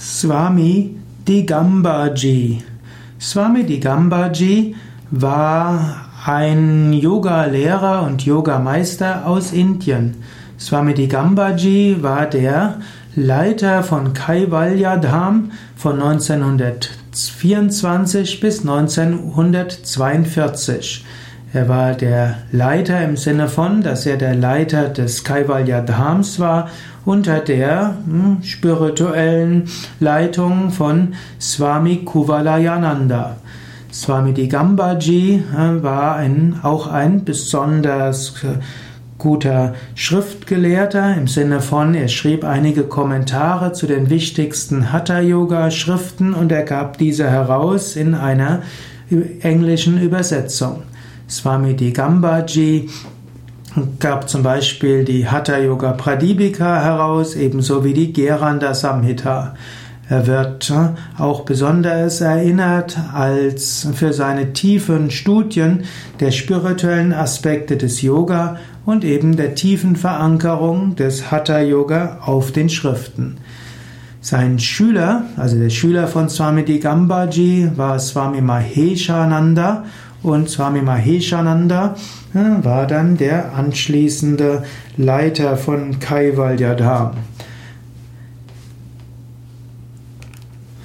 Swami Digambaji. Swami Digambaji war ein Yoga-Lehrer und Yogameister aus Indien. Swami Digambaji war der Leiter von Kaivalya Dham von 1924 bis 1942. Er war der Leiter im Sinne von, dass er der Leiter des Kaivalya Dhams war unter der hm, spirituellen Leitung von Swami Kuvalayananda. Swami Digambaji äh, war ein, auch ein besonders äh, guter Schriftgelehrter im Sinne von, er schrieb einige Kommentare zu den wichtigsten Hatha-Yoga-Schriften und er gab diese heraus in einer englischen Übersetzung. Swami Digambaji gab zum Beispiel die Hatha Yoga Pradipika heraus, ebenso wie die Geranda Samhita. Er wird äh, auch besonders erinnert als für seine tiefen Studien der spirituellen Aspekte des Yoga und eben der tiefen Verankerung des Hatha Yoga auf den Schriften. Sein Schüler, also der Schüler von Swami Digambaji, war Swami Maheshananda und Swami Maheshananda war dann der anschließende Leiter von Kaivalya Dham.